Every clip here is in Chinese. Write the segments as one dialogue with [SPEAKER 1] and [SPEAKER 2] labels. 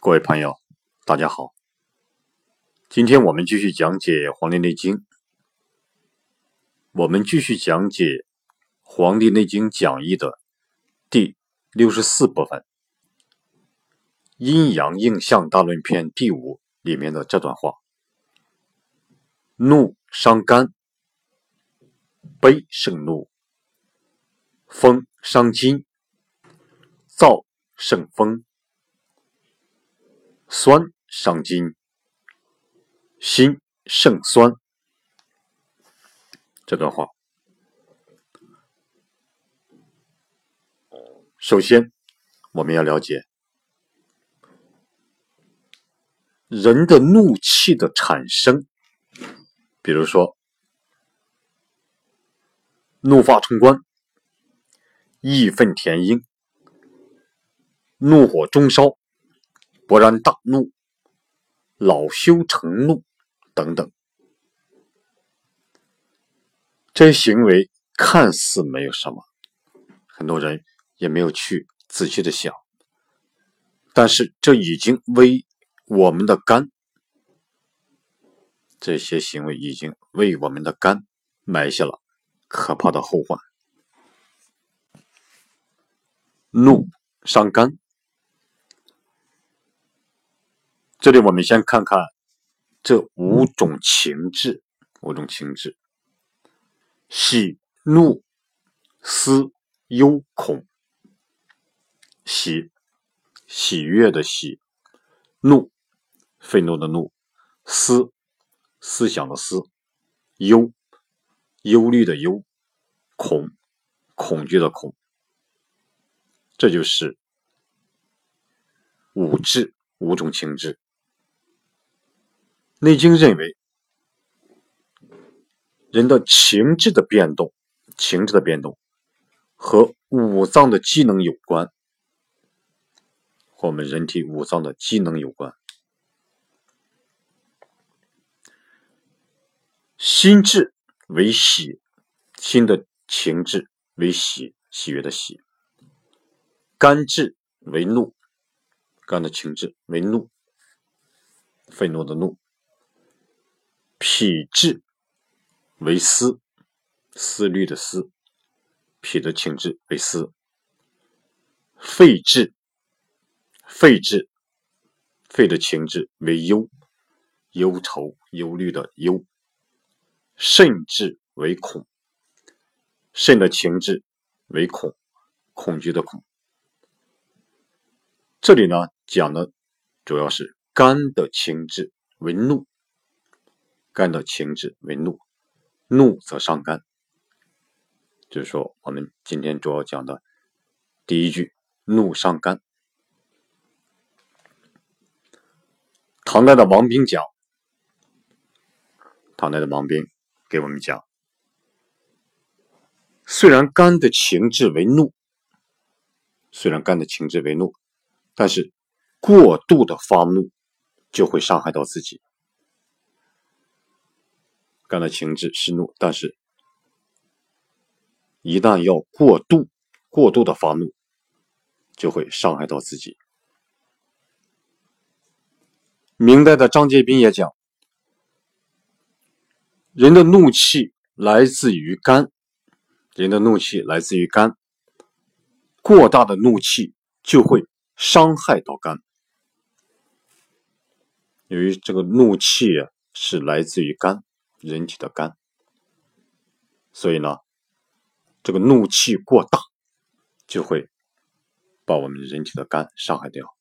[SPEAKER 1] 各位朋友，大家好。今天我们继续讲解《黄帝内经》，我们继续讲解《黄帝内经讲义》的第六十四部分《阴阳应象大论篇》第五里面的这段话：怒伤肝，悲胜怒；风伤筋，燥胜风。酸伤筋，心胜酸。这段话，首先我们要了解人的怒气的产生，比如说怒发冲冠、义愤填膺、怒火中烧。勃然大怒、恼羞成怒等等，这些行为看似没有什么，很多人也没有去仔细的想，但是这已经为我们的肝，这些行为已经为我们的肝埋下了可怕的后患。怒伤肝。这里我们先看看这五种情志，五种情志：喜、怒、思、忧、恐。喜，喜悦的喜；怒，愤怒的怒；思，思想的思；忧，忧虑的忧；恐，恐惧的恐。这就是五志，五种情志。《内经》认为，人的情志的变动，情志的变动和五脏的机能有关，和我们人体五脏的机能有关。心志为喜，心的情志为喜，喜悦的喜；肝志为怒，肝的情志为怒，愤怒的怒。脾志为思，思虑的思；脾的情志为思。肺志，肺志，肺的情志为忧，忧愁、忧虑的忧。肾志为恐，肾的情志为恐，恐惧的恐。这里呢讲的主要是肝的情志为怒。肝的情志为怒，怒则伤肝。就是说，我们今天主要讲的第一句“怒伤肝”。唐代的王冰讲，唐代的王冰给我们讲，虽然肝的情志为怒，虽然肝的情志为怒，但是过度的发怒就会伤害到自己。肝的情志是怒，但是，一旦要过度、过度的发怒，就会伤害到自己。明代的张介宾也讲，人的怒气来自于肝，人的怒气来自于肝，过大的怒气就会伤害到肝。由于这个怒气是来自于肝。人体的肝，所以呢，这个怒气过大，就会把我们人体的肝伤害掉。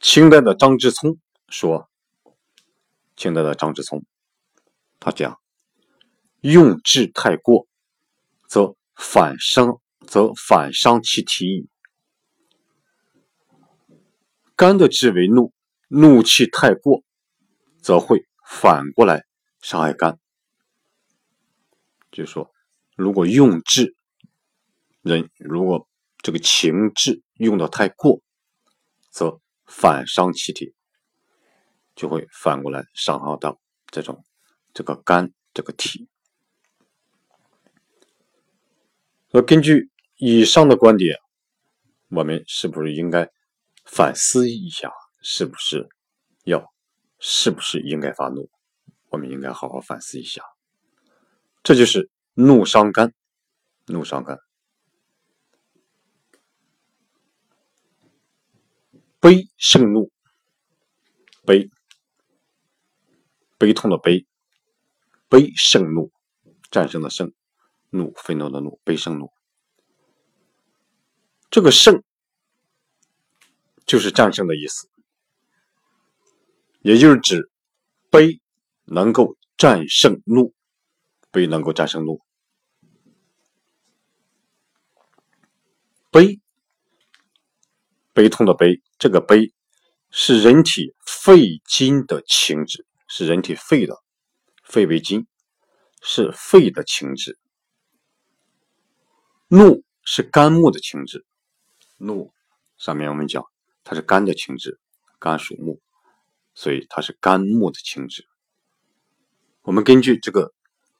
[SPEAKER 1] 清代的张之聪说，清代的张之聪，他讲，用智太过，则反伤，则反伤其体矣。肝的治为怒，怒气太过。则会反过来伤害肝，就是说，如果用智人，如果这个情志用的太过，则反伤其体，就会反过来伤害到这种这个肝这个体。那根据以上的观点，我们是不是应该反思一下？是不是要？是不是应该发怒？我们应该好好反思一下。这就是怒伤肝，怒伤肝。悲胜怒，悲，悲痛的悲，悲胜怒，战胜的胜，怒，愤怒的怒，悲胜怒。这个胜就是战胜的意思，也就是指悲能够战胜怒，悲能够战胜怒，悲，悲痛的悲。这个悲是人体肺经的情志，是人体肺的肺为经，是肺的情志。怒是肝木的情志，怒上面我们讲它是肝的情志，肝属木，所以它是肝木的情志。我们根据这个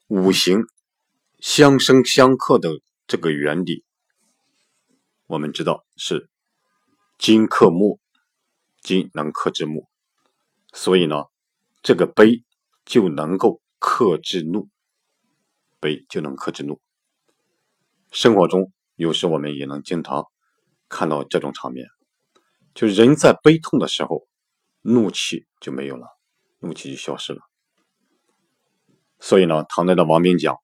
[SPEAKER 1] 五行相生相克的这个原理，我们知道是。金克木，金能克制木，所以呢，这个悲就能够克制怒，悲就能克制怒。生活中有时我们也能经常看到这种场面，就人在悲痛的时候，怒气就没有了，怒气就消失了。所以呢，唐代的王明讲：“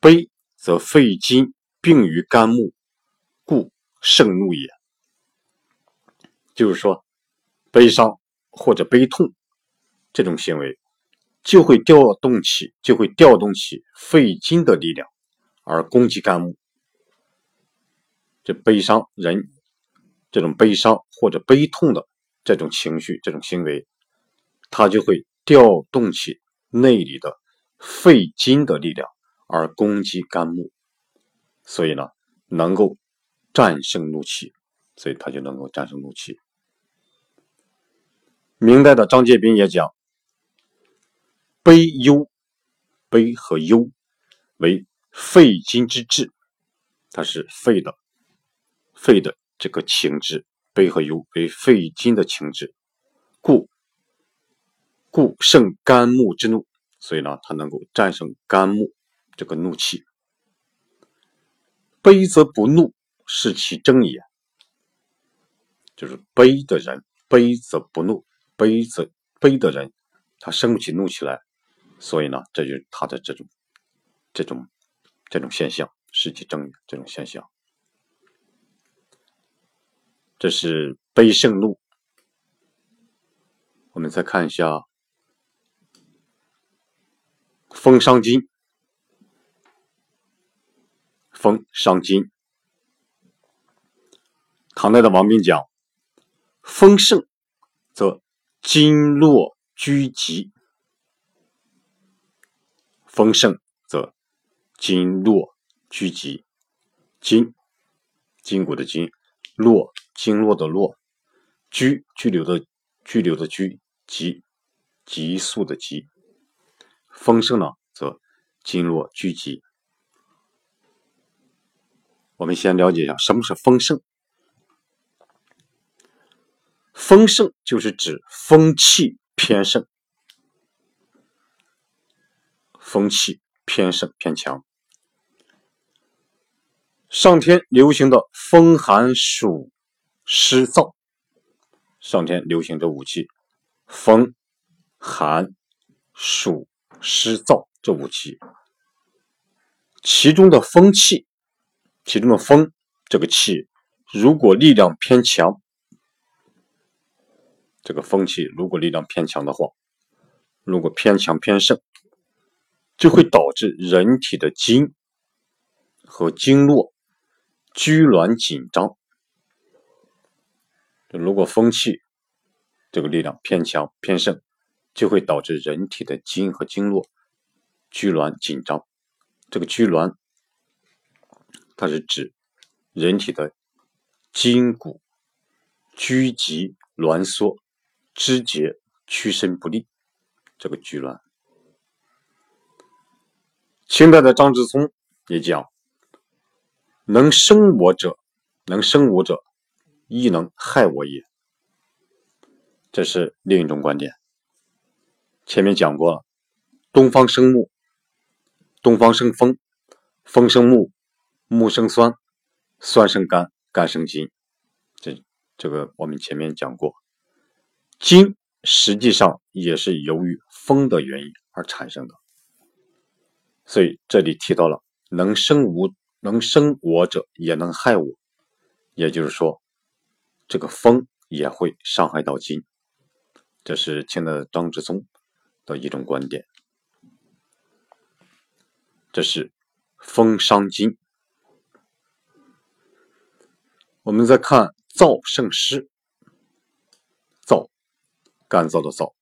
[SPEAKER 1] 悲则肺金病于肝木，故盛怒也。”就是说，悲伤或者悲痛这种行为，就会调动起，就会调动起肺金的力量，而攻击肝木。这悲伤人这种悲伤或者悲痛的这种情绪、这种行为，它就会调动起内里的肺经的力量，而攻击肝木。所以呢，能够战胜怒气，所以他就能够战胜怒气。明代的张介宾也讲：“悲忧，悲和忧为肺经之志，它是肺的肺的这个情志。悲和忧为肺金的情志，故故胜肝木之怒。所以呢，它能够战胜肝木这个怒气。悲则不怒，是其正也。就是悲的人，悲则不怒。”悲则悲的人，他生不起怒气来，所以呢，这就是他的这种这种这种现象，是其正这种现象。这是悲胜怒。我们再看一下风伤筋，风伤筋。唐代的王弼讲，风盛则。经络拘急，风盛则经络拘急。筋，筋骨的筋；络，经络的络；拘，拘留的拘留的拘；急，急速的急。风盛呢，则经络聚集。我们先了解一下什么是风盛。风盛就是指风气偏盛，风气偏盛偏强。上天流行的风寒暑湿燥，上天流行这五气：风、寒、暑、湿、燥这五气。其中的风气，其中的风这个气，如果力量偏强。这个风气如果力量偏强的话，如果偏强偏盛，就会导致人体的筋和经络拘挛紧张。如果风气这个力量偏强偏盛，就会导致人体的筋和经络拘挛紧张。这个拘挛，它是指人体的筋骨拘急挛缩。肢节屈伸不利，这个拘挛。清代的张之聪也讲：“能生我者，能生我者，亦能害我也。这是另一种观点。前面讲过了，东方生木，东方生风，风生木，木生酸，酸生肝，肝生筋。这这个我们前面讲过，金实际上也是由于风的原因而产生的。所以这里提到了能生无能生我者，也能害我。也就是说，这个风也会伤害到筋。这是清代的张之宗的一种观点。这是风伤筋。我们再看燥胜湿，燥，干燥的燥，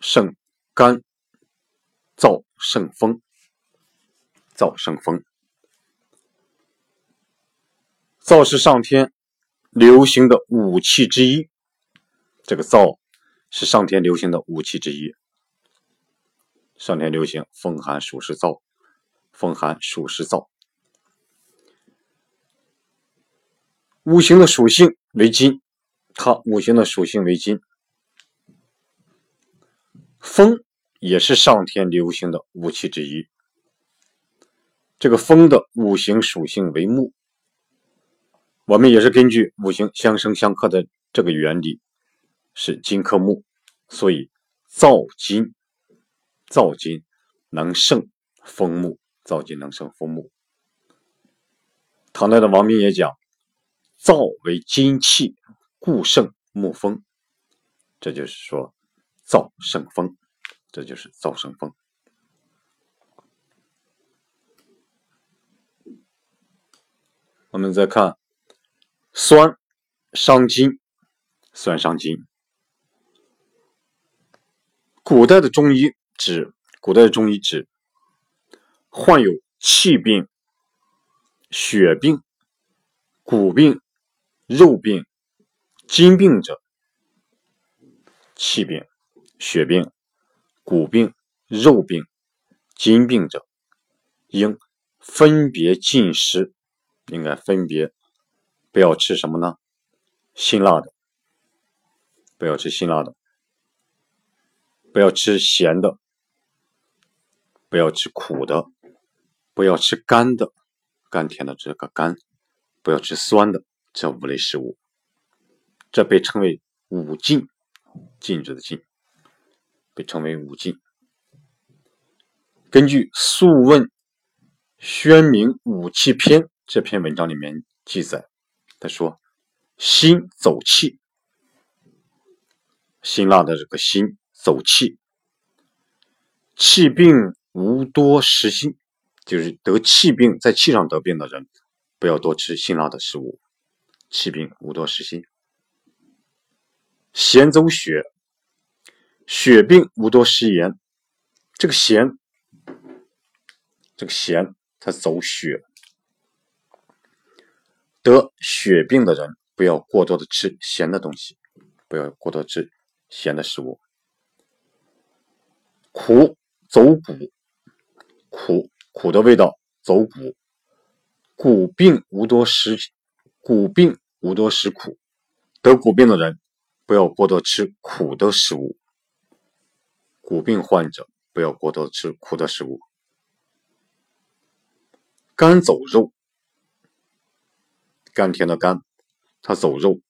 [SPEAKER 1] 胜干，燥胜风，燥胜风。燥是上天流行的武器之一。这个燥是上天流行的武器之一。上天流行风寒暑湿燥，风寒暑湿燥。五行的属性为金，它五行的属性为金。风也是上天流行的武器之一。这个风的五行属性为木，我们也是根据五行相生相克的这个原理。是金克木，所以燥金，燥金能胜风木，燥金能胜风木。唐代的王明也讲，燥为金气，故胜木风。这就是说，燥胜风，这就是燥胜风。我们再看酸伤筋，酸伤筋。古代的中医指，古代的中医指患有气病、血病、骨病、肉病、筋病者，气病、血病、骨病、肉病、筋病者，应分别进食，应该分别不要吃什么呢？辛辣的，不要吃辛辣的。不要吃咸的，不要吃苦的，不要吃甘的，甘甜的这个甘，不要吃酸的这五类食物，这被称为五禁，禁止的禁，被称为五禁。根据《素问·宣明五气篇》这篇文章里面记载，他说：“辛走气，辛辣的这个辛。”走气，气病无多食辛，就是得气病，在气上得病的人，不要多吃辛辣的食物。气病无多食辛，咸走血，血病无多食盐。这个咸，这个咸，它走血，得血病的人不要过多的吃咸的东西，不要过多吃咸的食物。苦走骨，苦苦的味道走骨，骨病无多食，骨病无多食苦，得骨病的人不要过多吃苦的食物。骨病患者不要过多吃苦的食物。肝走肉，甘甜的甘，它走肉，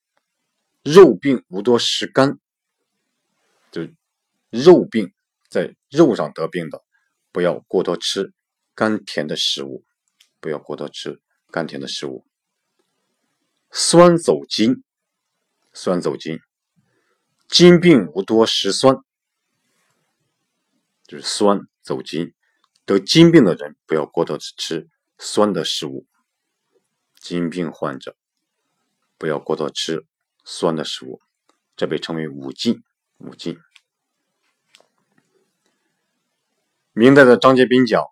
[SPEAKER 1] 肉病无多食甘，就肉病。在肉上得病的，不要过多吃甘甜的食物，不要过多吃甘甜的食物。酸走筋，酸走筋，筋病无多食酸，就是酸走筋。得筋病的人不要过多吃酸的食物。筋病患者不要过多吃酸的食物，这被称为五禁，五禁。明代的张杰斌讲：“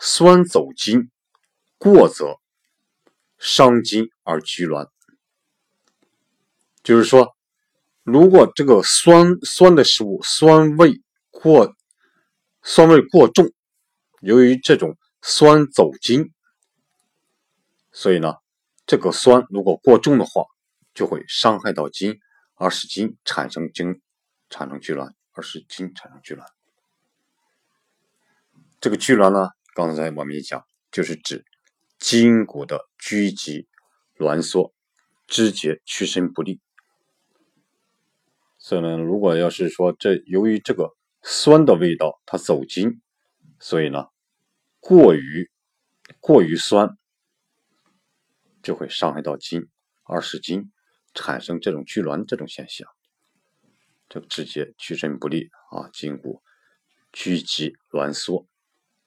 [SPEAKER 1] 酸走筋，过则伤筋而拘挛。”就是说，如果这个酸酸的食物酸味过酸味过重，由于这种酸走筋，所以呢这个酸如果过重的话，就会伤害到筋，而使筋产生筋产生拘挛，而使筋产生拘挛。这个拘挛呢，刚才我们也讲，就是指筋骨的拘急、挛缩、肢节屈伸不利。所以呢，如果要是说这由于这个酸的味道它走筋，所以呢，过于过于酸。就会伤害到筋，而使筋产生这种拘挛这种现象，这直接屈伸不利啊，筋骨拘急挛缩，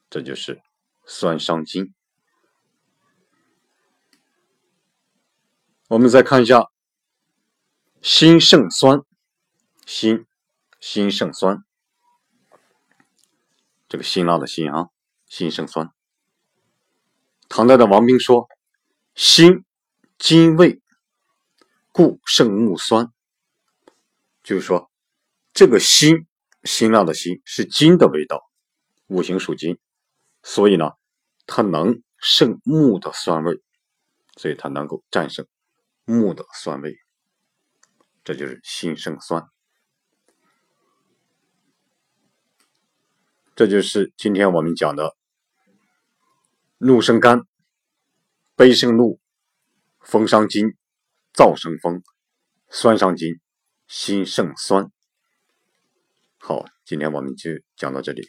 [SPEAKER 1] 这就是酸伤筋。我们再看一下心肾酸，心心肾酸，这个辛辣的辛啊，辛胜酸。唐代的王冰说。辛，金味，故胜木酸。就是说，这个辛，辛辣的辛是金的味道，五行属金，所以呢，它能胜木的酸味，所以它能够战胜木的酸味。这就是辛胜酸。这就是今天我们讲的怒生肝。悲生怒，风伤筋，燥生风，酸伤筋，心胜酸。好，今天我们就讲到这里。